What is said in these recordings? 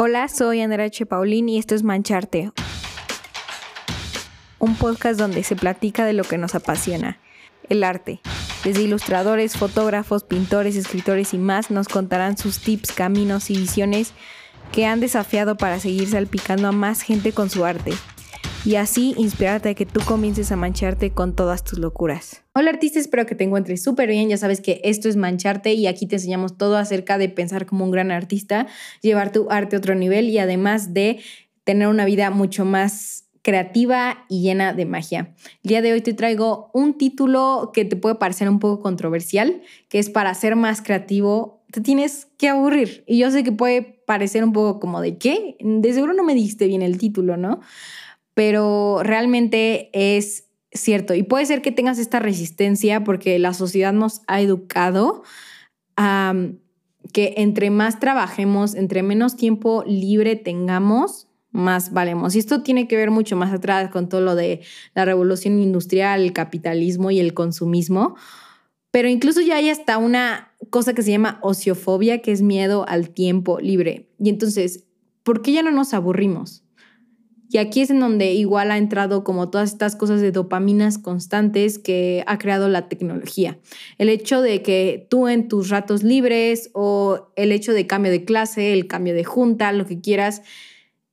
Hola, soy Andrea H. Paulín y esto es Mancharte, un podcast donde se platica de lo que nos apasiona, el arte. Desde ilustradores, fotógrafos, pintores, escritores y más nos contarán sus tips, caminos y visiones que han desafiado para seguir salpicando a más gente con su arte y así inspirarte a que tú comiences a mancharte con todas tus locuras. Hola artista, espero que te encuentres súper bien. Ya sabes que esto es mancharte y aquí te enseñamos todo acerca de pensar como un gran artista, llevar tu arte a otro nivel y además de tener una vida mucho más creativa y llena de magia. El día de hoy te traigo un título que te puede parecer un poco controversial, que es para ser más creativo, te tienes que aburrir. Y yo sé que puede parecer un poco como de qué, de seguro no me diste bien el título, ¿no? Pero realmente es cierto. Y puede ser que tengas esta resistencia porque la sociedad nos ha educado a que entre más trabajemos, entre menos tiempo libre tengamos, más valemos. Y esto tiene que ver mucho más atrás con todo lo de la revolución industrial, el capitalismo y el consumismo. Pero incluso ya hay hasta una cosa que se llama ociofobia, que es miedo al tiempo libre. Y entonces, ¿por qué ya no nos aburrimos? Y aquí es en donde igual ha entrado como todas estas cosas de dopaminas constantes que ha creado la tecnología. El hecho de que tú en tus ratos libres o el hecho de cambio de clase, el cambio de junta, lo que quieras,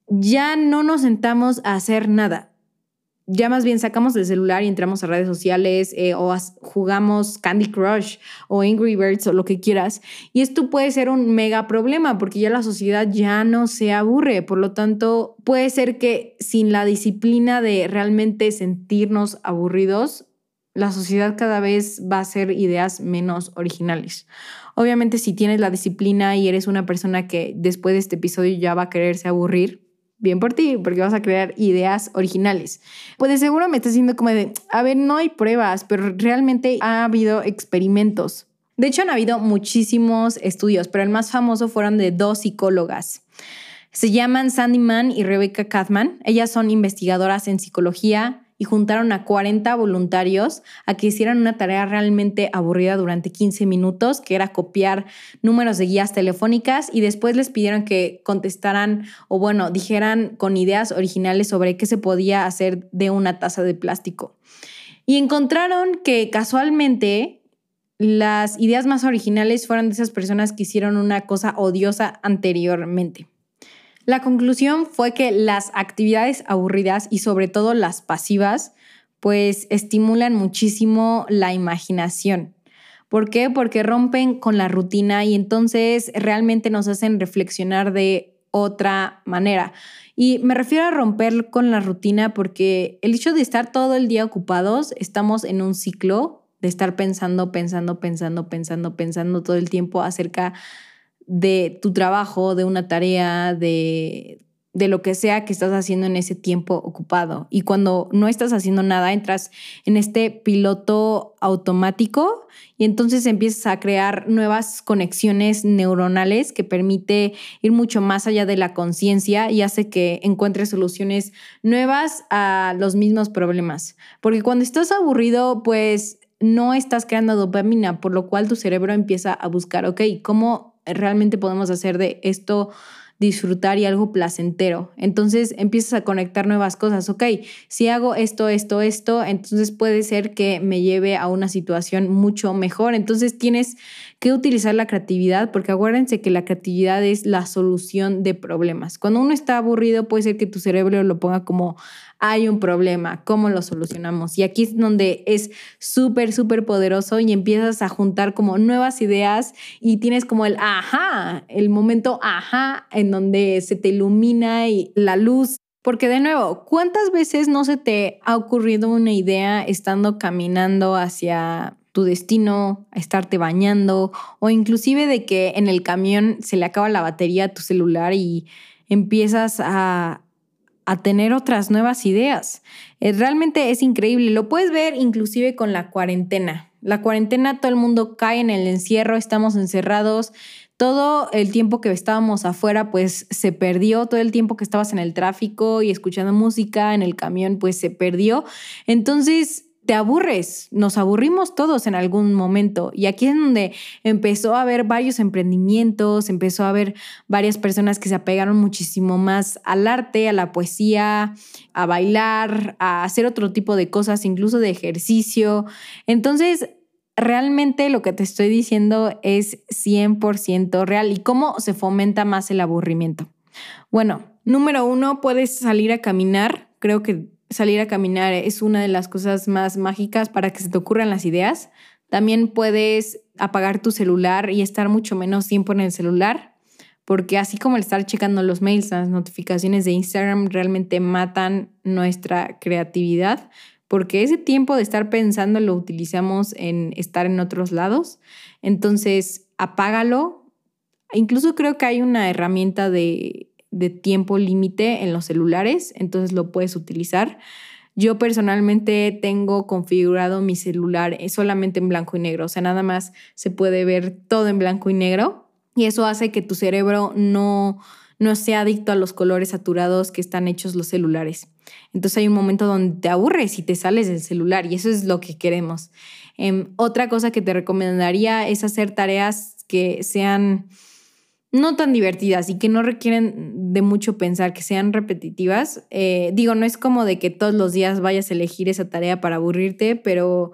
ya no nos sentamos a hacer nada ya más bien sacamos el celular y entramos a redes sociales eh, o jugamos Candy Crush o Angry Birds o lo que quieras. Y esto puede ser un mega problema porque ya la sociedad ya no se aburre. Por lo tanto, puede ser que sin la disciplina de realmente sentirnos aburridos, la sociedad cada vez va a hacer ideas menos originales. Obviamente si tienes la disciplina y eres una persona que después de este episodio ya va a quererse aburrir, bien por ti, porque vas a crear ideas originales. Pues de seguro me estás diciendo como de, a ver, no hay pruebas, pero realmente ha habido experimentos. De hecho, han habido muchísimos estudios, pero el más famoso fueron de dos psicólogas. Se llaman Sandy Mann y Rebecca Kathman. Ellas son investigadoras en psicología, y juntaron a 40 voluntarios a que hicieran una tarea realmente aburrida durante 15 minutos, que era copiar números de guías telefónicas y después les pidieron que contestaran o bueno, dijeran con ideas originales sobre qué se podía hacer de una taza de plástico. Y encontraron que casualmente las ideas más originales fueron de esas personas que hicieron una cosa odiosa anteriormente. La conclusión fue que las actividades aburridas y sobre todo las pasivas, pues estimulan muchísimo la imaginación. ¿Por qué? Porque rompen con la rutina y entonces realmente nos hacen reflexionar de otra manera. Y me refiero a romper con la rutina porque el hecho de estar todo el día ocupados, estamos en un ciclo de estar pensando, pensando, pensando, pensando, pensando todo el tiempo acerca de tu trabajo, de una tarea, de, de lo que sea que estás haciendo en ese tiempo ocupado. Y cuando no estás haciendo nada, entras en este piloto automático y entonces empiezas a crear nuevas conexiones neuronales que permite ir mucho más allá de la conciencia y hace que encuentres soluciones nuevas a los mismos problemas. Porque cuando estás aburrido, pues no estás creando dopamina, por lo cual tu cerebro empieza a buscar, ok, ¿cómo realmente podemos hacer de esto disfrutar y algo placentero. Entonces empiezas a conectar nuevas cosas. Ok, si hago esto, esto, esto, entonces puede ser que me lleve a una situación mucho mejor. Entonces tienes que utilizar la creatividad porque acuérdense que la creatividad es la solución de problemas. Cuando uno está aburrido puede ser que tu cerebro lo ponga como hay un problema, ¿cómo lo solucionamos? Y aquí es donde es súper, súper poderoso y empiezas a juntar como nuevas ideas y tienes como el ajá, el momento ajá, en donde se te ilumina y la luz. Porque de nuevo, ¿cuántas veces no se te ha ocurrido una idea estando caminando hacia tu destino, estarte bañando o inclusive de que en el camión se le acaba la batería a tu celular y empiezas a, a tener otras nuevas ideas. Eh, realmente es increíble. Lo puedes ver inclusive con la cuarentena. La cuarentena, todo el mundo cae en el encierro, estamos encerrados. Todo el tiempo que estábamos afuera, pues se perdió. Todo el tiempo que estabas en el tráfico y escuchando música en el camión, pues se perdió. Entonces, te aburres, nos aburrimos todos en algún momento. Y aquí es donde empezó a haber varios emprendimientos, empezó a haber varias personas que se apegaron muchísimo más al arte, a la poesía, a bailar, a hacer otro tipo de cosas, incluso de ejercicio. Entonces, realmente lo que te estoy diciendo es 100% real. ¿Y cómo se fomenta más el aburrimiento? Bueno, número uno, puedes salir a caminar. Creo que salir a caminar es una de las cosas más mágicas para que se te ocurran las ideas. También puedes apagar tu celular y estar mucho menos tiempo en el celular, porque así como el estar checando los mails, las notificaciones de Instagram realmente matan nuestra creatividad, porque ese tiempo de estar pensando lo utilizamos en estar en otros lados. Entonces, apágalo. Incluso creo que hay una herramienta de de tiempo límite en los celulares, entonces lo puedes utilizar. Yo personalmente tengo configurado mi celular eh, solamente en blanco y negro, o sea, nada más se puede ver todo en blanco y negro y eso hace que tu cerebro no, no sea adicto a los colores saturados que están hechos los celulares. Entonces hay un momento donde te aburres y te sales del celular y eso es lo que queremos. Em, otra cosa que te recomendaría es hacer tareas que sean no tan divertidas y que no requieren de mucho pensar, que sean repetitivas. Eh, digo, no es como de que todos los días vayas a elegir esa tarea para aburrirte, pero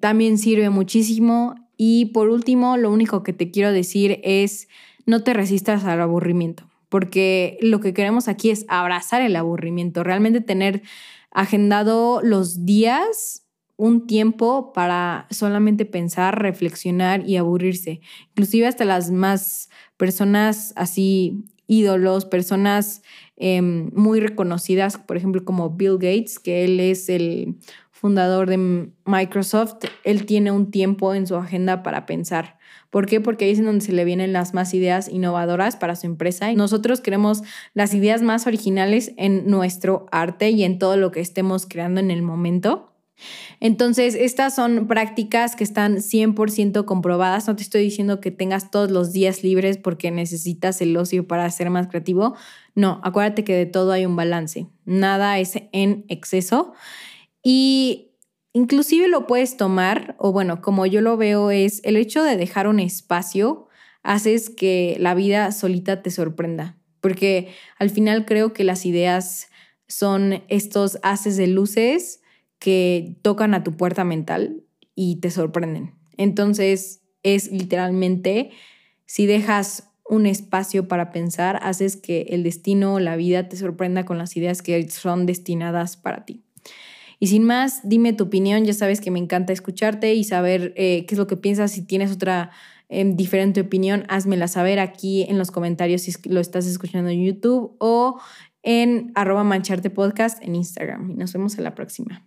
también sirve muchísimo. Y por último, lo único que te quiero decir es no te resistas al aburrimiento, porque lo que queremos aquí es abrazar el aburrimiento, realmente tener agendado los días un tiempo para solamente pensar, reflexionar y aburrirse. Inclusive hasta las más personas así ídolos, personas em, muy reconocidas, por ejemplo como Bill Gates, que él es el fundador de Microsoft, él tiene un tiempo en su agenda para pensar. ¿Por qué? Porque ahí es en donde se le vienen las más ideas innovadoras para su empresa. Y nosotros queremos las ideas más originales en nuestro arte y en todo lo que estemos creando en el momento. Entonces, estas son prácticas que están 100% comprobadas. No te estoy diciendo que tengas todos los días libres porque necesitas el ocio para ser más creativo. No, acuérdate que de todo hay un balance. Nada es en exceso. Y inclusive lo puedes tomar, o bueno, como yo lo veo, es el hecho de dejar un espacio, haces que la vida solita te sorprenda. Porque al final creo que las ideas son estos haces de luces que tocan a tu puerta mental y te sorprenden. Entonces es literalmente, si dejas un espacio para pensar, haces que el destino o la vida te sorprenda con las ideas que son destinadas para ti. Y sin más, dime tu opinión, ya sabes que me encanta escucharte y saber eh, qué es lo que piensas, si tienes otra em, diferente opinión, házmela saber aquí en los comentarios si lo estás escuchando en YouTube o en arroba mancharte podcast en Instagram. Y nos vemos en la próxima.